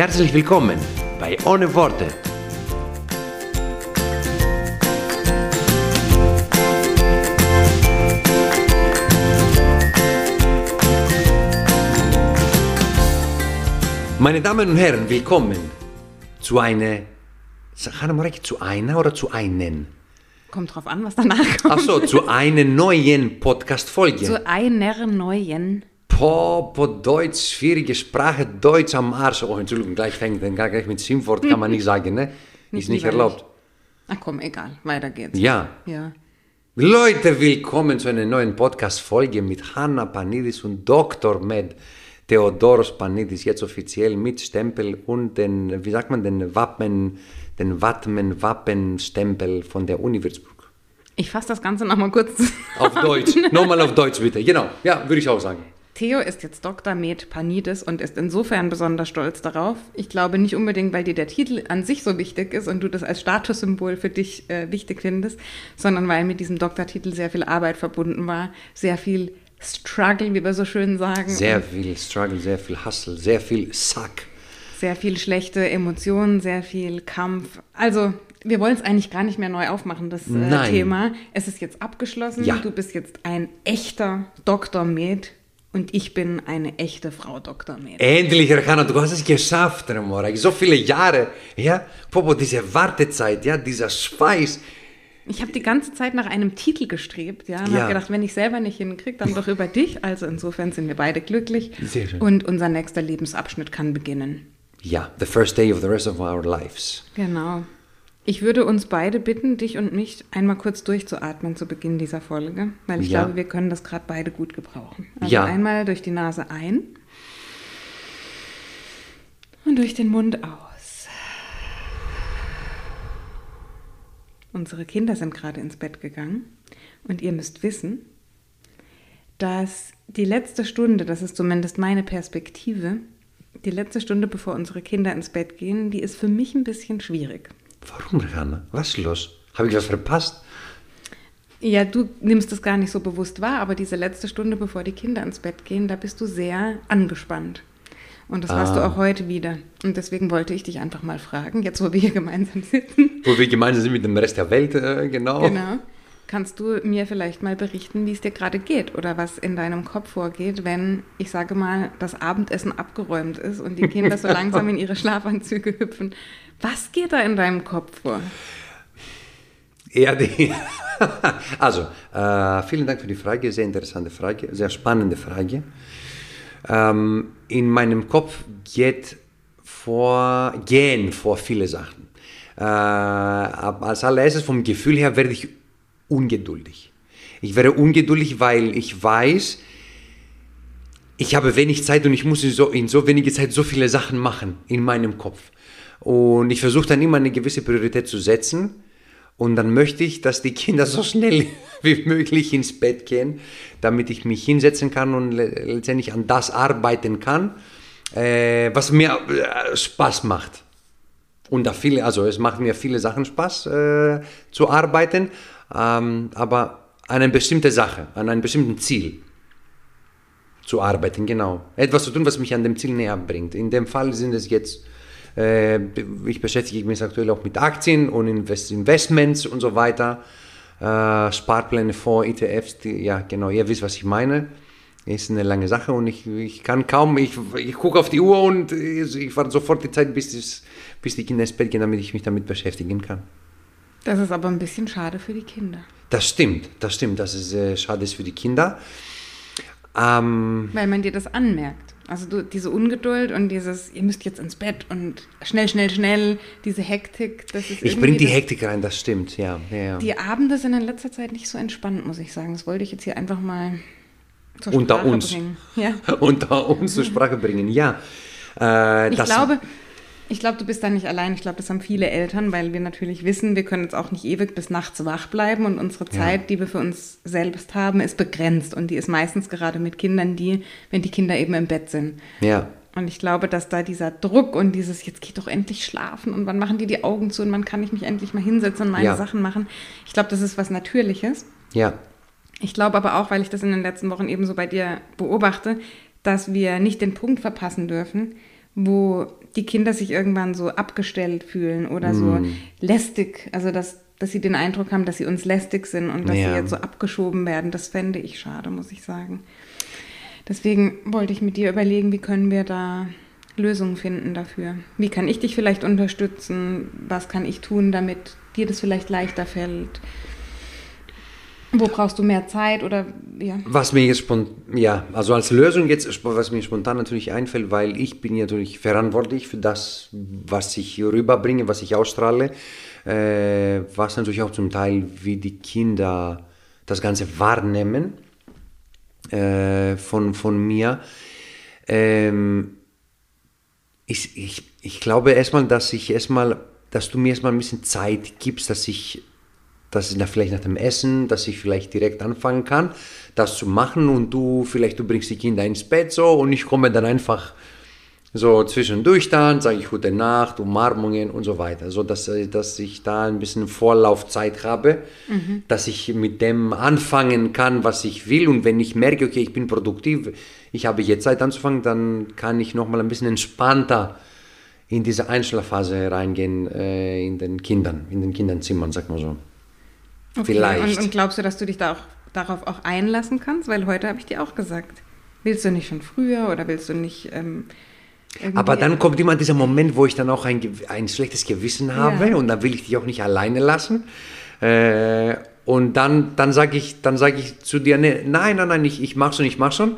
Herzlich willkommen bei Ohne Worte. Meine Damen und Herren, willkommen zu einer, Hanna Marek, zu einer oder zu einen? Kommt drauf an, was danach kommt. Achso, zu einer neuen Podcast-Folge. Zu einer neuen. Po, po Deutsch, schwierige Sprache, Deutsch am Arsch. Oh, Entschuldigung, gleich fängt, dann gleich mit Schimpfwort kann man nicht sagen, ne? Nicht Ist nicht erlaubt. Ach komm, egal, weiter geht's. Ja. Ja. Leute, willkommen zu einer neuen Podcast-Folge mit Hanna Panidis und Dr. Med Theodoros Panidis, jetzt offiziell mit Stempel und den, wie sagt man, den Wappen, den Wappen, Wappenstempel von der Uni Würzburg. Ich fasse das Ganze nochmal kurz. Auf Deutsch, nochmal auf Deutsch bitte, genau, ja, würde ich auch sagen. Theo ist jetzt Dr. Med Panidis und ist insofern besonders stolz darauf. Ich glaube nicht unbedingt, weil dir der Titel an sich so wichtig ist und du das als Statussymbol für dich äh, wichtig findest, sondern weil mit diesem Doktortitel sehr viel Arbeit verbunden war, sehr viel Struggle, wie wir so schön sagen, Sehr viel Struggle, sehr viel Hustle, sehr viel Sack. sehr viel schlechte Emotionen, sehr viel Kampf. Also wir wollen es eigentlich gar nicht mehr neu aufmachen, das äh. Thema. Es ist jetzt abgeschlossen. Ja. Du bist jetzt ein echter Dr. Med und ich bin eine echte Frau Dr. Med. Endlich, Hanna, du hast es geschafft, Remora. So viele Jahre, ja. Popo, diese Wartezeit, ja, dieser Schweiß. Ich habe die ganze Zeit nach einem Titel gestrebt, ja, und Ja. habe gedacht, wenn ich selber nicht hinkriege, dann doch über dich. Also insofern sind wir beide glücklich. Sehr schön. Und unser nächster Lebensabschnitt kann beginnen. Ja, the first day of the rest of our lives. Genau. Ich würde uns beide bitten, dich und mich einmal kurz durchzuatmen zu Beginn dieser Folge, weil ich Ja. glaube, wir können das gerade beide gut gebrauchen. Also Ja. einmal durch die Nase ein und durch den Mund aus. Unsere Kinder sind gerade ins Bett gegangen und ihr müsst wissen, dass die letzte Stunde, das ist zumindest meine Perspektive, die letzte Stunde, bevor unsere Kinder ins Bett gehen, die ist für mich ein bisschen schwierig. Warum, Hanna? Was ist los? Habe ich was verpasst? Ja, du nimmst es gar nicht so bewusst wahr, aber diese letzte Stunde, bevor die Kinder ins Bett gehen, da bist du sehr angespannt. Und das warst du Ah. auch heute wieder. Und deswegen wollte ich dich einfach mal fragen, jetzt wo wir hier gemeinsam sitzen, Wo wir gemeinsam sind mit dem Rest der Welt, äh, genau. genau, kannst du mir vielleicht mal berichten, wie es dir gerade geht oder was in deinem Kopf vorgeht, wenn, ich sage mal, das Abendessen abgeräumt ist und die Kinder so langsam in ihre Schlafanzüge hüpfen. Was geht da in deinem Kopf vor? Ja, die. also, äh, vielen Dank für die Frage, sehr interessante Frage, sehr spannende Frage. Ähm, in meinem Kopf geht vor, gehen vor viele Sachen. Äh, als allererstes vom Gefühl her werde ich ungeduldig. Ich werde ungeduldig, weil ich weiß, ich habe wenig Zeit und ich muss in so, in so wenige Zeit so viele Sachen machen in meinem Kopf. Und ich versuche dann immer eine gewisse Priorität zu setzen. Und dann möchte ich, dass die Kinder so schnell wie möglich ins Bett gehen, damit ich mich hinsetzen kann und le- letztendlich an das arbeiten kann, äh, was mir äh, Spaß macht. Und da viele, also es macht mir viele Sachen Spaß äh, zu arbeiten, ähm, aber an eine bestimmte Sache, an einem bestimmten Ziel zu arbeiten, genau. Etwas zu tun, was mich an dem Ziel näher bringt. In dem Fall sind es jetzt, äh, ich beschäftige mich aktuell auch mit Aktien und Invest Investments und so weiter, äh, Sparpläne, Fonds, ETFs, die, ja genau, ihr wisst, was ich meine. Ist eine lange Sache und ich, ich kann kaum, ich, ich gucke auf die Uhr und ich warte sofort die Zeit, bis, bis die Kinder ins Bett gehen, damit ich mich damit beschäftigen kann. Das ist aber ein bisschen schade für die Kinder. Das stimmt, das stimmt, das ist äh, schade ist für die Kinder. Ähm, Weil man dir das anmerkt. Also du, diese Ungeduld und dieses, ihr müsst jetzt ins Bett und schnell, schnell, schnell, diese Hektik, das ist ich bringe die das- Hektik rein, das stimmt, ja. ja. Die Abende sind in letzter Zeit nicht so entspannt, muss ich sagen. Das wollte ich jetzt hier einfach mal zur Unter Sprache uns. bringen. Ja. unter uns zur Sprache bringen. Ja, äh, Ich glaube, Ich glaube, du bist da nicht allein. Ich glaube, das haben viele Eltern, weil wir natürlich wissen, wir können jetzt auch nicht ewig bis nachts wach bleiben und unsere Zeit, ja. die wir für uns selbst haben, ist begrenzt und die ist meistens gerade mit Kindern, die, wenn die Kinder eben im Bett sind. Ja. Und ich glaube, dass da dieser Druck und dieses, jetzt geht doch endlich schlafen und wann machen die die Augen zu und wann kann ich mich endlich mal hinsetzen und meine ja. Sachen machen. Ich glaube, das ist was Natürliches. Ja. Ich glaube aber auch, weil ich das in den letzten Wochen eben so bei dir beobachte, dass wir nicht den Punkt verpassen dürfen, wo die Kinder sich irgendwann so abgestellt fühlen oder so mm. lästig, also dass, dass sie den Eindruck haben, dass sie uns lästig sind und dass ja. sie jetzt so abgeschoben werden. Das fände ich schade, muss ich sagen. Deswegen wollte ich mit dir überlegen, wie können wir da Lösungen finden dafür. Wie kann ich dich vielleicht unterstützen? Was kann ich tun, damit dir das vielleicht leichter fällt? Wo brauchst du mehr Zeit oder ja? Was mir jetzt ja, also als Lösung jetzt, was mir spontan natürlich einfällt, weil ich bin natürlich verantwortlich für das, was ich rüberbringe, was ich ausstrahle, äh, was natürlich auch zum Teil wie die Kinder das Ganze wahrnehmen äh, von, von mir. Ähm, ich, ich, ich glaube erstmal, dass ich erstmal, dass du mir erstmal ein bisschen Zeit gibst, dass ich dass ich vielleicht nach dem Essen, dass ich vielleicht direkt anfangen kann, das zu machen und du vielleicht du bringst die Kinder ins Bett so und ich komme dann einfach so zwischendurch dann, sage ich gute Nacht, Umarmungen und so weiter, so dass, dass ich da ein bisschen Vorlaufzeit habe, mhm. dass ich mit dem anfangen kann, was ich will und wenn ich merke, okay, ich bin produktiv, ich habe jetzt Zeit anzufangen, dann kann ich nochmal ein bisschen entspannter in diese Einschlafphase reingehen äh, in den Kindern, in den Kinderzimmern, sag mal so. Okay, Vielleicht. Und, und, glaubst du, dass du dich da auch, darauf auch einlassen kannst? Weil heute habe ich dir auch gesagt, willst du nicht schon früher oder willst du nicht... Ähm, aber dann kommt immer dieser Moment, wo ich dann auch ein, ein schlechtes Gewissen habe ja. und dann will ich dich auch nicht alleine lassen. Äh, und dann, dann sage ich, sag ich zu dir, nee, nein, nein, nein, ich, ich mach schon, ich mach schon.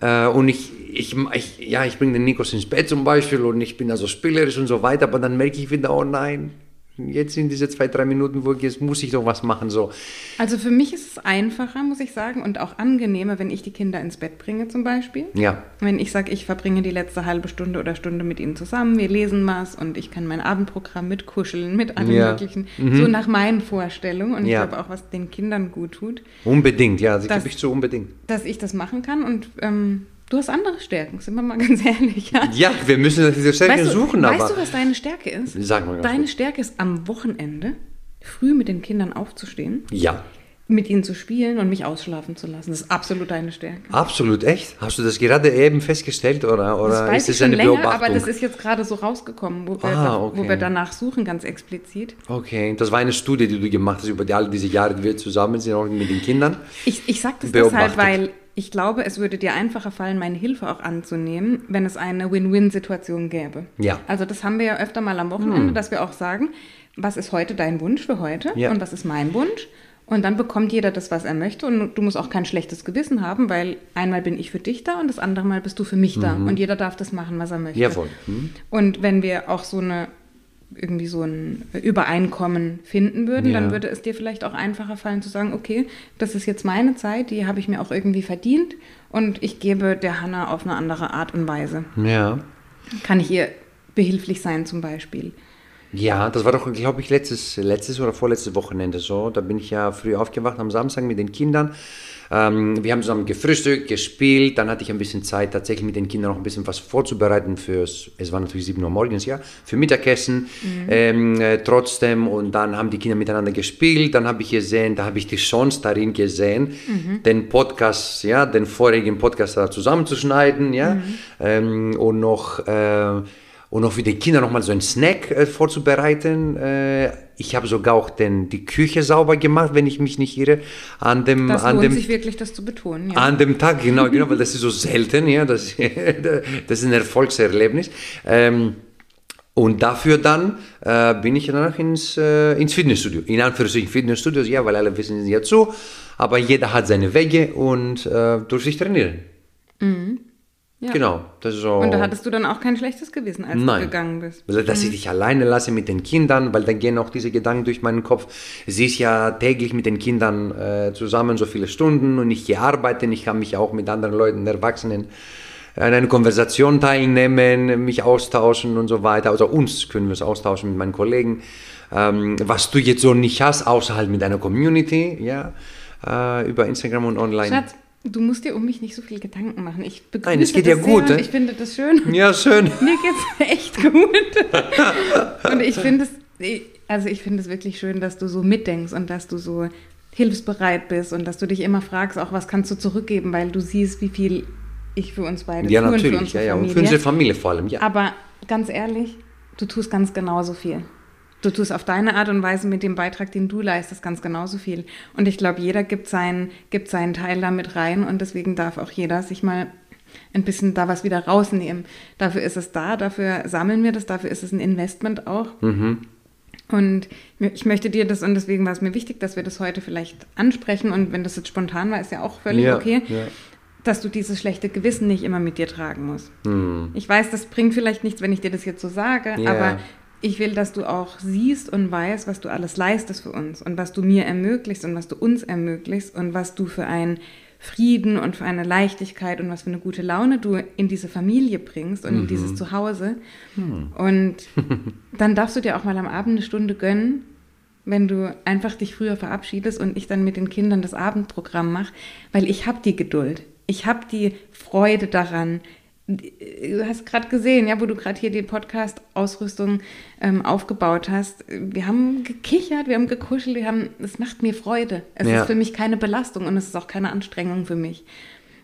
Äh, und ich, ich, ich, ja, ich bringe den Nikos ins Bett zum Beispiel und ich bin also spielerisch und so weiter, aber dann merke ich wieder, oh nein, jetzt in diese zwei, drei Minuten, wo ich jetzt muss ich doch was machen. So. Also für mich ist es einfacher, muss ich sagen, und auch angenehmer, wenn ich die Kinder ins Bett bringe zum Beispiel. Ja. Wenn ich sage, ich verbringe die letzte halbe Stunde oder Stunde mit ihnen zusammen, wir lesen was und ich kann mein Abendprogramm mitkuscheln, mit allem ja. Möglichen. Mhm. So nach meinen Vorstellungen und ja. ich glaube auch, was den Kindern gut tut. Unbedingt, ja, das gebe ich zu unbedingt. Dass ich das machen kann und ähm, Du hast andere Stärken, sind wir mal ganz ehrlich. Ja, ja wir müssen diese Stärken weißt du, suchen. Weißt aber du, was deine Stärke ist? Sag mal deine gut. Stärke ist, am Wochenende früh mit den Kindern aufzustehen. Ja. Mit ihnen zu spielen und mich ausschlafen zu lassen. Das ist absolut deine Stärke. Absolut, echt? Hast du das gerade eben festgestellt oder, oder das weiß ist das eine länger, Beobachtung? Aber das ist jetzt gerade so rausgekommen, wo wir, ah, okay. wo wir danach suchen, ganz explizit. Okay, das war eine Studie, die du gemacht hast über die, all diese Jahre, die wir zusammen sind, auch mit den Kindern. Ich, ich sage das deshalb, weil ich glaube, es würde dir einfacher fallen, meine Hilfe auch anzunehmen, wenn es eine Win-Win-Situation gäbe. Ja. Also das haben wir ja öfter mal am Wochenende, hm. dass wir auch sagen, was ist heute dein Wunsch für heute ja. und was ist mein Wunsch? Und dann bekommt jeder das, was er möchte und du musst auch kein schlechtes Gewissen haben, weil einmal bin ich für dich da und das andere Mal bist du für mich da mhm. und jeder darf das machen, was er möchte. Jawohl. Mhm. Und wenn wir auch so eine irgendwie so ein Übereinkommen finden würden, ja. dann würde es dir vielleicht auch einfacher fallen zu sagen, okay, das ist jetzt meine Zeit, die habe ich mir auch irgendwie verdient und ich gebe der Hanna auf eine andere Art und Weise. Ja. Kann ich ihr behilflich sein zum Beispiel? Ja, das war doch, glaube ich, letztes, letztes oder vorletztes Wochenende so. Da bin ich ja früh aufgewacht am Samstag mit den Kindern ähm, wir haben zusammen gefrühstückt, gespielt, dann hatte ich ein bisschen Zeit, tatsächlich mit den Kindern noch ein bisschen was vorzubereiten fürs, es war natürlich 7 Uhr morgens, ja, für Mittagessen mhm. ähm, äh, trotzdem und dann haben die Kinder miteinander gespielt, dann habe ich gesehen, da habe ich die Chance darin gesehen, mhm. den Podcast, ja, den vorigen Podcast da zusammenzuschneiden, ja, mhm. ähm, und noch... Äh, und auch für die Kinder nochmal so einen Snack äh, vorzubereiten. Äh, ich habe sogar auch den, die Küche sauber gemacht, wenn ich mich nicht irre. An dem, das an lohnt dem, sich wirklich, das zu betonen. Ja. An dem Tag, genau, genau, weil das ist so selten, ja, das, das ist ein Erfolgserlebnis. Ähm, und dafür dann äh, bin ich danach ins, äh, ins Fitnessstudio. In Anführungszeichen Fitnessstudios, ja, weil alle wissen ja zu, aber jeder hat seine Wege und äh, durch sich trainieren. Mhm. Ja. Genau. Das ist so. Und da hattest du dann auch kein schlechtes Gewissen, als Nein. du gegangen bist. Dass mhm. ich dich alleine lasse mit den Kindern, weil dann gehen auch diese Gedanken durch meinen Kopf. Sie ist ja täglich mit den Kindern äh, zusammen so viele Stunden und ich gehe arbeiten. Ich kann mich auch mit anderen Leuten, Erwachsenen, an einer Konversation teilnehmen, mich austauschen und so weiter. Also uns können wir es austauschen mit meinen Kollegen. Ähm, was du jetzt so nicht hast, außerhalb mit deiner Community, ja, äh, über Instagram und online. Schatz, du musst dir um mich nicht so viel Gedanken machen. Ich begrüße Nein, es geht ja gut, ne? Ich finde das schön. Ja, schön. Mir geht's echt gut. und ich finde es, also ich finde es wirklich schön, dass du so mitdenkst und dass du so hilfsbereit bist und dass du dich immer fragst, auch was kannst du zurückgeben, weil du siehst, wie viel ich für uns beide Ja, tue und für natürlich. unsere Ja, ja. Und für unsere Familie vor allem, ja. Aber ganz ehrlich, du tust ganz genauso viel. Du tust auf deine Art und Weise mit dem Beitrag, den du leistest, ganz genauso viel. Und ich glaube, jeder gibt seinen, gibt seinen Teil damit rein und deswegen darf auch jeder sich mal ein bisschen da was wieder rausnehmen. Dafür ist es da, dafür sammeln wir das, dafür ist es ein Investment auch. Mhm. Und ich möchte dir das, und deswegen war es mir wichtig, dass wir das heute vielleicht ansprechen. Und wenn das jetzt spontan war, ist ja auch völlig Ja, okay, ja. dass du dieses schlechte Gewissen nicht immer mit dir tragen musst. Hm. Ich weiß, das bringt vielleicht nichts, wenn ich dir das jetzt so sage, Ja. aber ich will, dass du auch siehst und weißt, was du alles leistest für uns und was du mir ermöglichst und was du uns ermöglichst und was du für einen Frieden und für eine Leichtigkeit und was für eine gute Laune du in diese Familie bringst und in dieses Zuhause. Und dann darfst du dir auch mal am Abend eine Stunde gönnen, wenn du einfach dich früher verabschiedest und ich dann mit den Kindern das Abendprogramm mache, weil ich habe die Geduld. Ich habe die Freude daran. Du hast gerade gesehen, ja, wo du gerade hier die Podcast-Ausrüstung ähm, aufgebaut hast. Wir haben gekichert, wir haben gekuschelt, wir haben, es macht mir Freude. Es Ja. ist für mich keine Belastung und es ist auch keine Anstrengung für mich.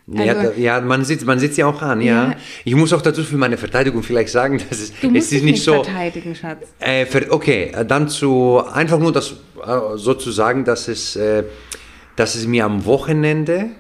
ja, Also- da, ja, man sieht, man sieht sie auch an, ja. Ja. Ich muss auch dazu für meine Verteidigung vielleicht sagen, dass es, Du musst es ist nicht nicht so. verteidigen, Schatz. Äh, okay, äh, dann zu einfach nur das äh, sozusagen, dass es, äh, dass es mir am Wochenende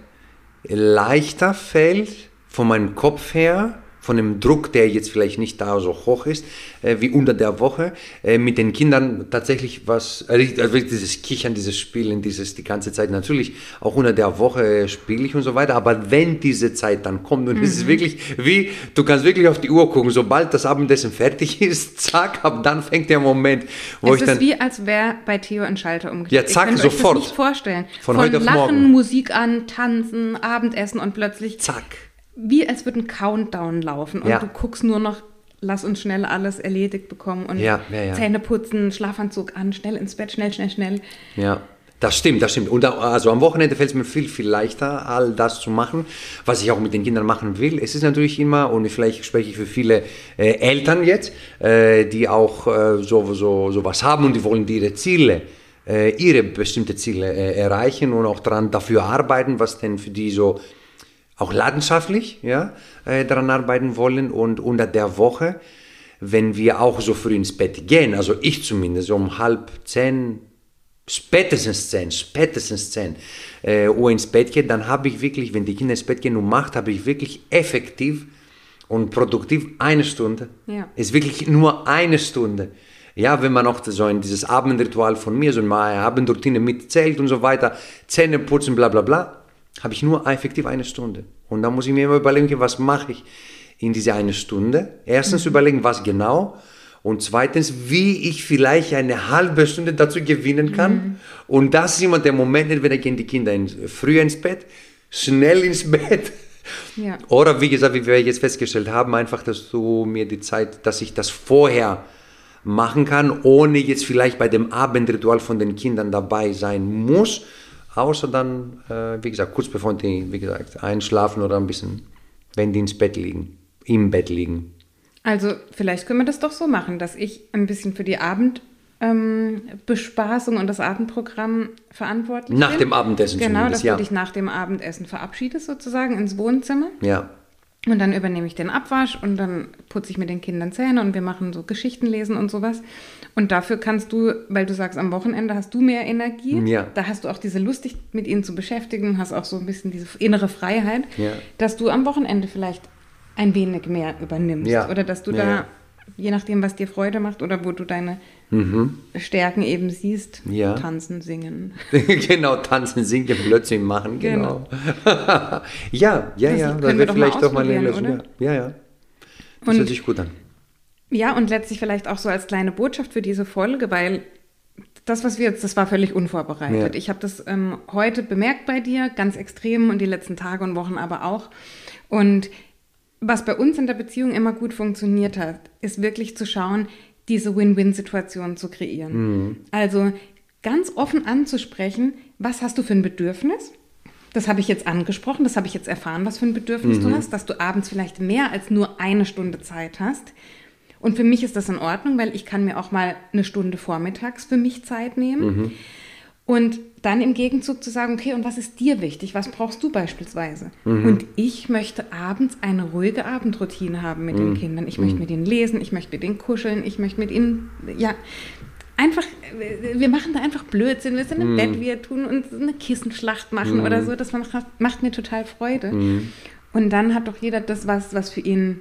leichter fällt von meinem Kopf her, von dem Druck, der jetzt vielleicht nicht da so hoch ist, äh, wie unter der Woche, äh, mit den Kindern tatsächlich was, also wirklich dieses Kichern, dieses Spielen, dieses die ganze Zeit natürlich auch unter der Woche spiele ich und so weiter, aber wenn diese Zeit dann kommt und es ist wirklich wie, du kannst wirklich auf die Uhr gucken, sobald das Abendessen fertig ist, zack, ab dann fängt der Moment, wo es ich ist dann, wie, als wäre bei Theo ein Schalter umgelegt. Ja, zack, ich kann sofort. Euch das nicht vorstellen. Von heute auf Lachen, morgen. Musik an, Tanzen, Abendessen und plötzlich zack. Wie als würde ein Countdown laufen und Ja. du guckst nur noch, lass uns schnell alles erledigt bekommen und Ja, ja, ja. Zähne putzen, Schlafanzug an, schnell ins Bett, schnell, schnell, schnell. Ja, das stimmt, das stimmt. Und also am Wochenende fällt es mir viel, viel leichter, all das zu machen, was ich auch mit den Kindern machen will. Es ist natürlich immer, und vielleicht spreche ich für viele äh, Eltern jetzt, äh, die auch äh, so, so, so was haben und die wollen ihre Ziele, äh, ihre bestimmte Ziele äh, erreichen und auch daran dafür arbeiten, was denn für die so auch leidenschaftlich ja, äh, daran arbeiten wollen und unter der Woche, wenn wir auch so früh ins Bett gehen, also ich zumindest, so um halb zehn, spätestens zehn, spätestens zehn äh, Uhr ins Bett gehe, dann habe ich wirklich, wenn die Kinder ins Bett gehen um acht, habe ich wirklich effektiv und produktiv eine Stunde. Ja. Ist wirklich nur eine Stunde. Ja, wenn man auch so ein dieses Abendritual von mir, so eine Abendroutine mitzählt und so weiter, Zähne putzen, bla bla bla, habe ich nur effektiv eine Stunde. Und dann muss ich mir immer überlegen, was mache ich in diese eine Stunde? Erstens überlegen, was genau. Und zweitens, wie ich vielleicht eine halbe Stunde dazu gewinnen kann. Und das ist immer der Moment, entweder gehen die Kinder ins, früher ins Bett, schnell ins Bett. Ja. Oder wie gesagt, wie wir jetzt festgestellt haben, einfach, dass du mir die Zeit, dass ich das vorher machen kann, ohne jetzt vielleicht bei dem Abendritual von den Kindern dabei sein muss. Außer dann, äh, wie gesagt, kurz bevor die, wie gesagt, einschlafen oder ein bisschen, wenn die ins Bett liegen, im Bett liegen. Also vielleicht können wir das doch so machen, dass ich ein bisschen für die Abendbespaßung und das Abendprogramm verantwortlich Nach bin. dem Abendessen Genau, dass du ja. dich nach dem Abendessen verabschiedest sozusagen ins Wohnzimmer. Ja, Und dann übernehme ich den Abwasch und dann putze ich mit den Kindern Zähne und wir machen so Geschichten lesen und sowas. Und dafür kannst du, weil du sagst, am Wochenende hast du mehr Energie. Ja. Da hast du auch diese Lust, dich mit ihnen zu beschäftigen, hast auch so ein bisschen diese innere Freiheit, Ja. dass du am Wochenende vielleicht ein wenig mehr übernimmst. Ja. Oder dass du da, je nachdem, was dir Freude macht oder wo du deine Stärken eben siehst, Mhm. Ja. tanzen, singen. genau, tanzen, singen, Blödsinn machen, genau. ja, ja, Das ja, wir wird vielleicht doch mal eine Lösung. Ja, ja. ja. Das Und- hört sich gut an. Ja, und letztlich vielleicht auch so als kleine Botschaft für diese Folge, weil das, was wir jetzt, das war völlig unvorbereitet. Ja. Ich habe das ähm, heute bemerkt bei dir, ganz extrem und die letzten Tage und Wochen aber auch. Und was bei uns in der Beziehung immer gut funktioniert hat, ist wirklich zu schauen, diese Win-Win-Situation zu kreieren. Mhm. Also ganz offen anzusprechen, was hast du für ein Bedürfnis? Das habe ich jetzt angesprochen, das habe ich jetzt erfahren, was für ein Bedürfnis mhm. du hast, dass du abends vielleicht mehr als nur eine Stunde Zeit hast. Und für mich ist das in Ordnung, weil ich kann mir auch mal eine Stunde vormittags für mich Zeit nehmen. Mhm. Und dann im Gegenzug zu sagen, okay, und was ist dir wichtig? Was brauchst du beispielsweise? Mhm. Und ich möchte abends eine ruhige Abendroutine haben mit mhm. den Kindern. Ich möchte mhm. mit ihnen lesen, ich möchte mit ihnen kuscheln, ich möchte mit ihnen, ja, einfach, wir machen da einfach Blödsinn. Wir sind im mhm. Bett, wir tun uns eine Kissenschlacht machen oder mhm. so. Das macht, macht mir total Freude. Mhm. Und dann hat doch jeder das, was, was für ihn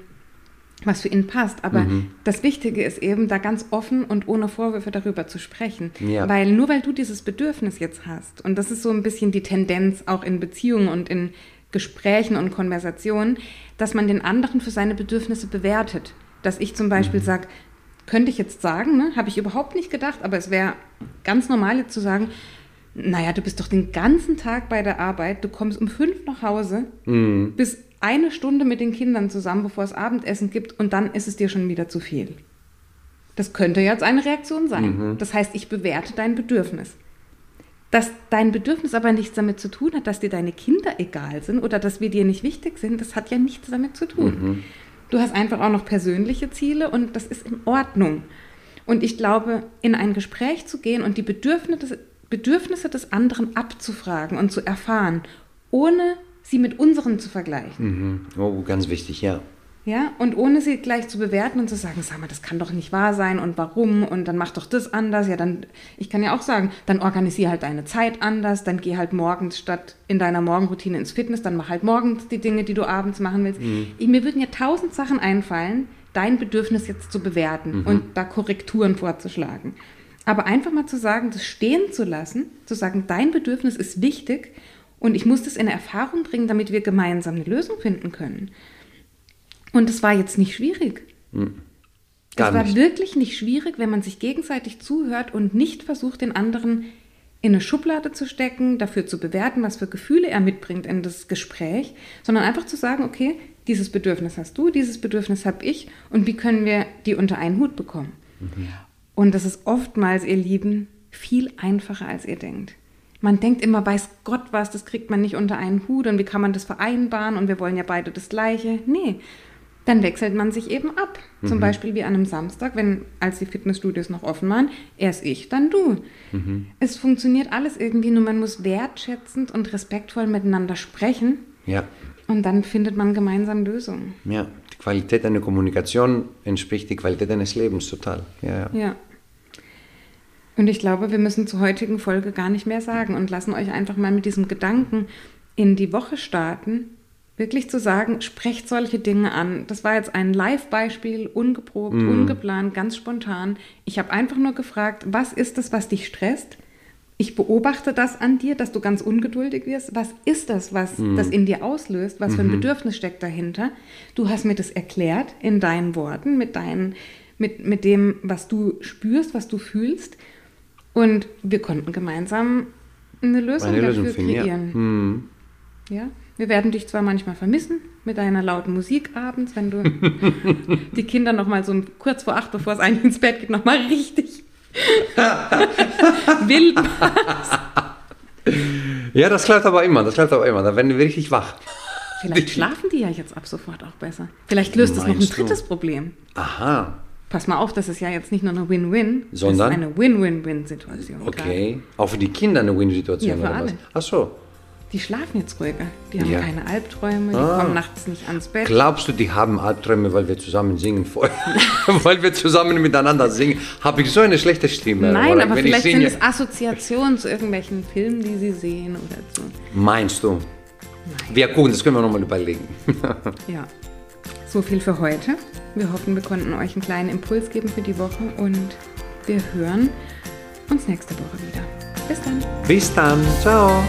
was für ihn passt. Aber mhm. das Wichtige ist eben, da ganz offen und ohne Vorwürfe darüber zu sprechen. Ja. Weil nur weil du dieses Bedürfnis jetzt hast, und das ist so ein bisschen die Tendenz auch in Beziehungen und in Gesprächen und Konversationen, dass man den anderen für seine Bedürfnisse bewertet. Dass ich zum Beispiel mhm. sage, könnte ich jetzt sagen, ne, habe ich überhaupt nicht gedacht, aber es wäre ganz normal jetzt zu sagen, naja, du bist doch den ganzen Tag bei der Arbeit, du kommst um fünf nach Hause, mhm. bist eine Stunde mit den Kindern zusammen, bevor es Abendessen gibt und dann ist es dir schon wieder zu viel. Das könnte jetzt eine Reaktion sein. Mhm. Das heißt, ich bewerte dein Bedürfnis. Dass dein Bedürfnis aber nichts damit zu tun hat, dass dir deine Kinder egal sind oder dass wir dir nicht wichtig sind, das hat ja nichts damit zu tun. Mhm. Du hast einfach auch noch persönliche Ziele und das ist in Ordnung. Und ich glaube, in ein Gespräch zu gehen und die Bedürfnisse, Bedürfnisse des anderen abzufragen und zu erfahren, ohne sie mit unseren zu vergleichen. Mhm. Oh, ganz wichtig, ja. Ja, und ohne sie gleich zu bewerten und zu sagen, sag mal, das kann doch nicht wahr sein und warum und dann mach doch das anders. Ja, dann, ich kann ja auch sagen, dann organisier halt deine Zeit anders, dann geh halt morgens statt in deiner Morgenroutine ins Fitness, dann mach halt morgens die Dinge, die du abends machen willst. Mhm. Ich, mir würden ja tausend Sachen einfallen, dein Bedürfnis jetzt zu bewerten mhm. und da Korrekturen vorzuschlagen. Aber einfach mal zu sagen, das stehen zu lassen, zu sagen, dein Bedürfnis ist wichtig und ich muss das in Erfahrung bringen, damit wir gemeinsam eine Lösung finden können. Und es war jetzt nicht schwierig. Hm. es war nicht. wirklich nicht schwierig, wenn man sich gegenseitig zuhört und nicht versucht, den anderen in eine Schublade zu stecken, dafür zu bewerten, was für Gefühle er mitbringt in das Gespräch, sondern einfach zu sagen, okay, dieses Bedürfnis hast du, dieses Bedürfnis habe ich und wie können wir die unter einen Hut bekommen? Mhm. Und das ist oftmals, ihr Lieben, viel einfacher, als ihr denkt man denkt immer, weiß Gott was, das kriegt man nicht unter einen Hut und wie kann man das vereinbaren und wir wollen ja beide das Gleiche. Nee, dann wechselt man sich eben ab. Mhm. Zum Beispiel wie an einem Samstag, wenn als die Fitnessstudios noch offen waren, erst ich, dann du. Mhm. Es funktioniert alles irgendwie, nur man muss wertschätzend und respektvoll miteinander sprechen. Ja. Und dann findet man gemeinsam Lösungen. Ja, die Qualität einer Kommunikation entspricht die Qualität eines Lebens total. Ja, ja. ja. Und ich glaube, wir müssen zur heutigen Folge gar nicht mehr sagen und lassen euch einfach mal mit diesem Gedanken in die Woche starten, wirklich zu sagen, sprecht solche Dinge an. Das war jetzt ein Live-Beispiel, ungeprobt, mm. ungeplant, ganz spontan. Ich habe einfach nur gefragt, was ist das, was dich stresst? Ich beobachte das an dir, dass du ganz ungeduldig wirst. Was ist das, was mm. das in dir auslöst? Was für ein mhm. Bedürfnis steckt dahinter? Du hast mir das erklärt in deinen Worten, mit, deinen, mit, mit dem, was du spürst, was du fühlst. Und wir konnten gemeinsam eine Lösung eine dafür Lösung finden, kreieren. Ja. Hm. ja. Wir werden dich zwar manchmal vermissen mit deiner lauten Musik abends, wenn du die Kinder noch mal so kurz vor acht, bevor es eigentlich ins Bett geht, noch mal richtig wild machst. Ja, das klappt aber immer, das klappt aber immer. Da werden wir richtig wach. Vielleicht schlafen die ja jetzt ab sofort auch besser. Vielleicht löst es noch ein drittes du? Problem. Aha. Pass mal auf, das ist ja jetzt nicht nur eine Win-Win, sondern eine Win-Win-Win-Situation. Okay, gerade. auch für die Kinder eine Win-Situation ja, für alle. Ach so. Die schlafen jetzt ruhiger. Die haben ja. keine Albträume, die ah. kommen nachts nicht ans Bett. Glaubst du, die haben Albträume, weil wir zusammen singen vorher? weil wir zusammen miteinander singen? Habe ich so eine schlechte Stimme? Nein, oder aber vielleicht sind es Assoziationen zu irgendwelchen Filmen, die sie sehen oder so. Meinst du? Nein. Wir gucken, das können wir nochmal überlegen. ja. So viel für heute. Wir hoffen, wir konnten euch einen kleinen Impuls geben für die Woche und wir hören uns nächste Woche wieder. Bis dann. Bis dann. Ciao.